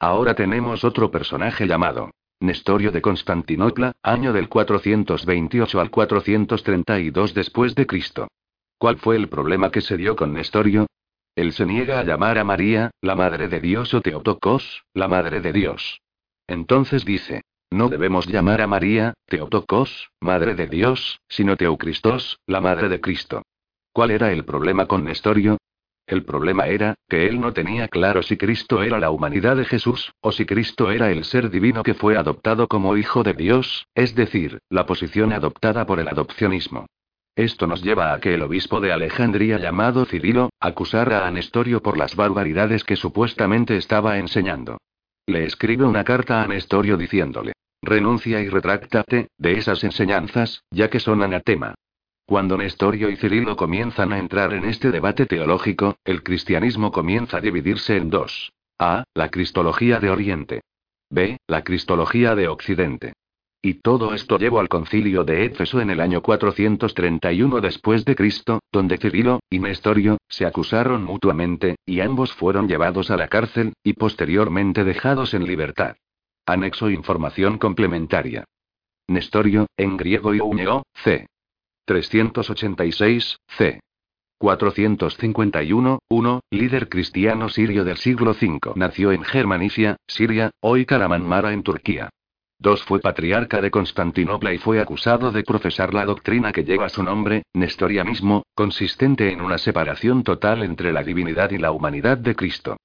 Ahora tenemos otro personaje llamado Nestorio de Constantinopla, año del 428 al 432 después de Cristo. ¿Cuál fue el problema que se dio con Nestorio? Él se niega a llamar a María, la Madre de Dios o Teotocos, la Madre de Dios. Entonces dice, no debemos llamar a María, Teotocos, Madre de Dios, sino Teocristos, la Madre de Cristo. ¿Cuál era el problema con Nestorio? El problema era, que él no tenía claro si Cristo era la humanidad de Jesús, o si Cristo era el ser divino que fue adoptado como Hijo de Dios, es decir, la posición adoptada por el adopcionismo. Esto nos lleva a que el obispo de Alejandría llamado Cirilo, acusara a Nestorio por las barbaridades que supuestamente estaba enseñando. Le escribe una carta a Nestorio diciéndole, renuncia y retráctate, de esas enseñanzas, ya que son anatema. Cuando Nestorio y Cirilo comienzan a entrar en este debate teológico, el cristianismo comienza a dividirse en dos. A. La cristología de Oriente. B. La cristología de Occidente. Y todo esto llevó al concilio de Éfeso en el año 431 después de Cristo, donde Cirilo y Nestorio se acusaron mutuamente, y ambos fueron llevados a la cárcel, y posteriormente dejados en libertad. Anexo información complementaria. Nestorio, en griego y c. 386, c. 451, 1, líder cristiano sirio del siglo V. Nació en Germanicia, Siria, hoy Karamanmara en Turquía. 2. Fue patriarca de Constantinopla y fue acusado de profesar la doctrina que lleva su nombre, Nestorianismo, consistente en una separación total entre la divinidad y la humanidad de Cristo.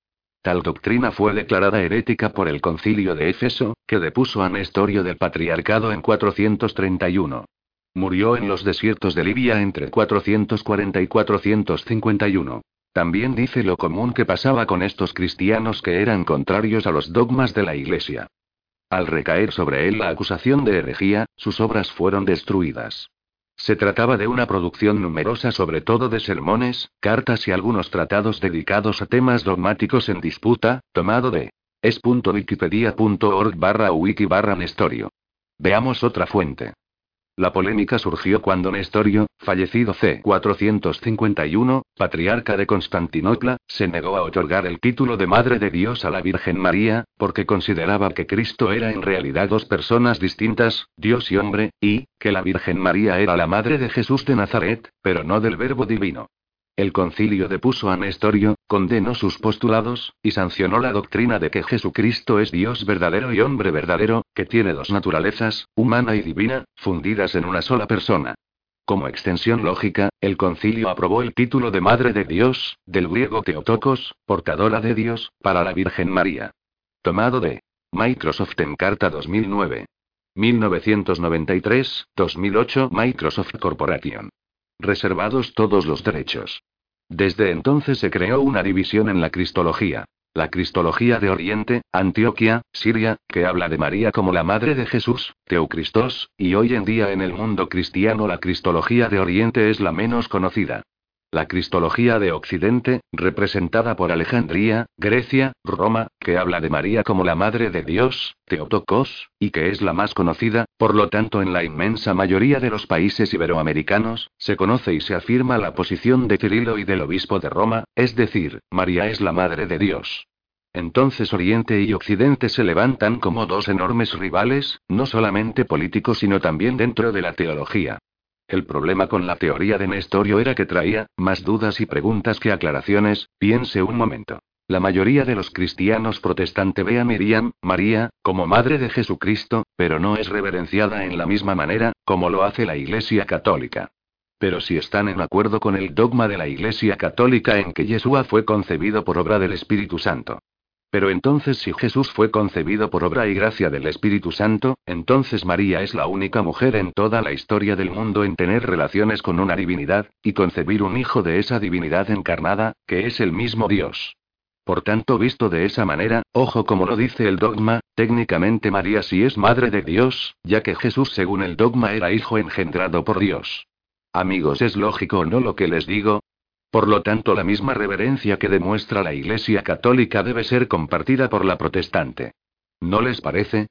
Tal doctrina fue declarada herética por el concilio de Éfeso, que depuso a Nestorio del patriarcado en 431. Murió en los desiertos de Libia entre 440 y 451. También dice lo común que pasaba con estos cristianos que eran contrarios a los dogmas de la Iglesia. Al recaer sobre él la acusación de herejía, sus obras fueron destruidas. Se trataba de una producción numerosa sobre todo de sermones, cartas y algunos tratados dedicados a temas dogmáticos en disputa, tomado de es.wikipedia.org barra wiki barra Nestorio. Veamos otra fuente. La polémica surgió cuando Nestorio, fallecido c. 451, patriarca de Constantinopla, se negó a otorgar el título de Madre de Dios a la Virgen María, porque consideraba que Cristo era en realidad dos personas distintas, Dios y hombre, y, que la Virgen María era la Madre de Jesús de Nazaret, pero no del Verbo Divino. El concilio depuso a Nestorio, condenó sus postulados, y sancionó la doctrina de que Jesucristo es Dios verdadero y hombre verdadero, que tiene dos naturalezas, humana y divina, fundidas en una sola persona. Como extensión lógica, el concilio aprobó el título de Madre de Dios, del griego Teotocos, portadora de Dios, para la Virgen María. Tomado de Microsoft en Carta 2009. 1993, 2008 Microsoft Corporation. Reservados todos los derechos. Desde entonces se creó una división en la Cristología. La Cristología de Oriente, Antioquia, Siria, que habla de María como la Madre de Jesús, Teocristos, y hoy en día en el mundo cristiano la Cristología de Oriente es la menos conocida. La Cristología de Occidente, representada por Alejandría, Grecia, Roma, que habla de María como la Madre de Dios, Teotocos, y que es la más conocida, por lo tanto en la inmensa mayoría de los países iberoamericanos, se conoce y se afirma la posición de Cirilo y del obispo de Roma, es decir, María es la Madre de Dios. Entonces Oriente y Occidente se levantan como dos enormes rivales, no solamente políticos sino también dentro de la teología. El problema con la teoría de Nestorio era que traía, más dudas y preguntas que aclaraciones, piense un momento. La mayoría de los cristianos protestantes ve a Miriam, María, como madre de Jesucristo, pero no es reverenciada en la misma manera, como lo hace la Iglesia Católica. Pero si están en acuerdo con el dogma de la Iglesia Católica en que Yeshua fue concebido por obra del Espíritu Santo. Pero entonces si Jesús fue concebido por obra y gracia del Espíritu Santo, entonces María es la única mujer en toda la historia del mundo en tener relaciones con una divinidad, y concebir un hijo de esa divinidad encarnada, que es el mismo Dios. Por tanto, visto de esa manera, ojo como lo dice el dogma, técnicamente María sí es madre de Dios, ya que Jesús según el dogma era hijo engendrado por Dios. Amigos, ¿es lógico o no lo que les digo? Por lo tanto, la misma reverencia que demuestra la Iglesia Católica debe ser compartida por la protestante. ¿No les parece?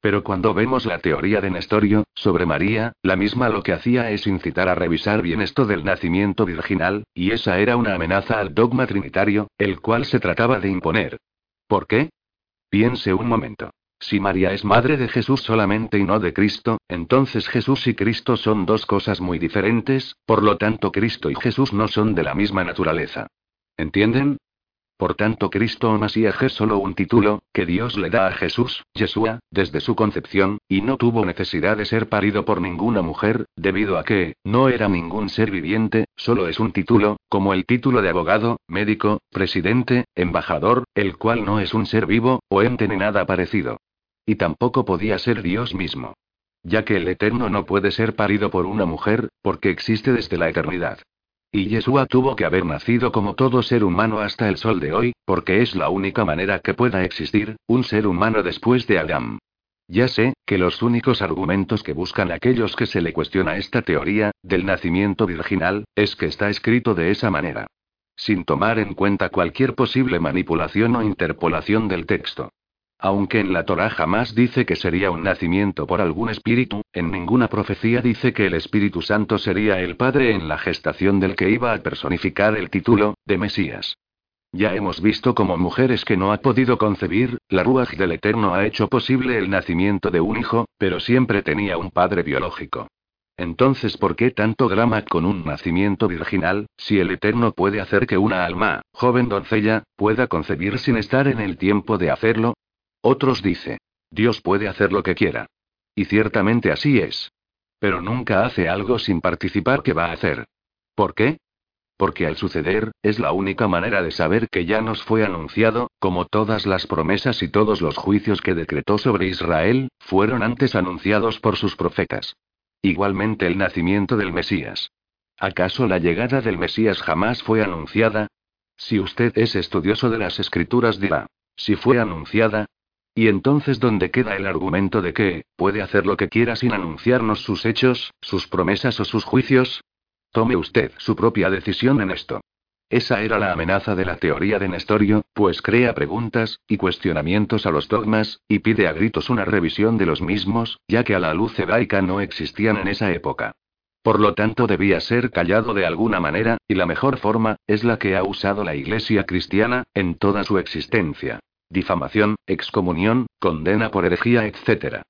Pero cuando vemos la teoría de Nestorio, sobre María, la misma lo que hacía es incitar a revisar bien esto del nacimiento virginal, y esa era una amenaza al dogma trinitario, el cual se trataba de imponer. ¿Por qué? Piense un momento. Si María es madre de Jesús solamente y no de Cristo, entonces Jesús y Cristo son dos cosas muy diferentes, por lo tanto Cristo y Jesús no son de la misma naturaleza. ¿Entienden? Por tanto, Cristo o Masías es solo un título, que Dios le da a Jesús, Yeshua, desde su concepción, y no tuvo necesidad de ser parido por ninguna mujer, debido a que, no era ningún ser viviente, solo es un título, como el título de abogado, médico, presidente, embajador, el cual no es un ser vivo, o ente ni nada parecido. Y tampoco podía ser Dios mismo. Ya que el Eterno no puede ser parido por una mujer, porque existe desde la eternidad. Y Yeshua tuvo que haber nacido como todo ser humano hasta el sol de hoy, porque es la única manera que pueda existir, un ser humano después de Adán. Ya sé, que los únicos argumentos que buscan aquellos que se le cuestiona esta teoría, del nacimiento virginal, es que está escrito de esa manera. Sin tomar en cuenta cualquier posible manipulación o interpolación del texto. Aunque en la Torá jamás dice que sería un nacimiento por algún espíritu, en ninguna profecía dice que el Espíritu Santo sería el Padre en la gestación del que iba a personificar el título, de Mesías. Ya hemos visto como mujeres que no ha podido concebir, la Ruach del Eterno ha hecho posible el nacimiento de un hijo, pero siempre tenía un padre biológico. Entonces, ¿por qué tanto drama con un nacimiento virginal, si el Eterno puede hacer que una alma, joven doncella, pueda concebir sin estar en el tiempo de hacerlo? Otros dice, Dios puede hacer lo que quiera. Y ciertamente así es. Pero nunca hace algo sin participar que va a hacer. ¿Por qué? Porque al suceder, es la única manera de saber que ya nos fue anunciado, como todas las promesas y todos los juicios que decretó sobre Israel, fueron antes anunciados por sus profetas. Igualmente el nacimiento del Mesías. ¿Acaso la llegada del Mesías jamás fue anunciada? Si usted es estudioso de las escrituras dirá, si fue anunciada, ¿Y entonces dónde queda el argumento de que, puede hacer lo que quiera sin anunciarnos sus hechos, sus promesas o sus juicios? Tome usted su propia decisión en esto. Esa era la amenaza de la teoría de Nestorio, pues crea preguntas y cuestionamientos a los dogmas, y pide a gritos una revisión de los mismos, ya que a la luz hebaica no existían en esa época. Por lo tanto debía ser callado de alguna manera, y la mejor forma, es la que ha usado la Iglesia cristiana, en toda su existencia difamación, excomunión, condena por herejía, etc.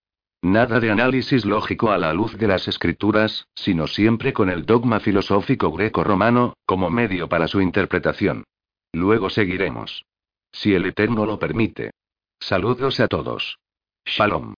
Nada de análisis lógico a la luz de las escrituras, sino siempre con el dogma filosófico greco-romano, como medio para su interpretación. Luego seguiremos. Si el Eterno lo permite. Saludos a todos. Shalom.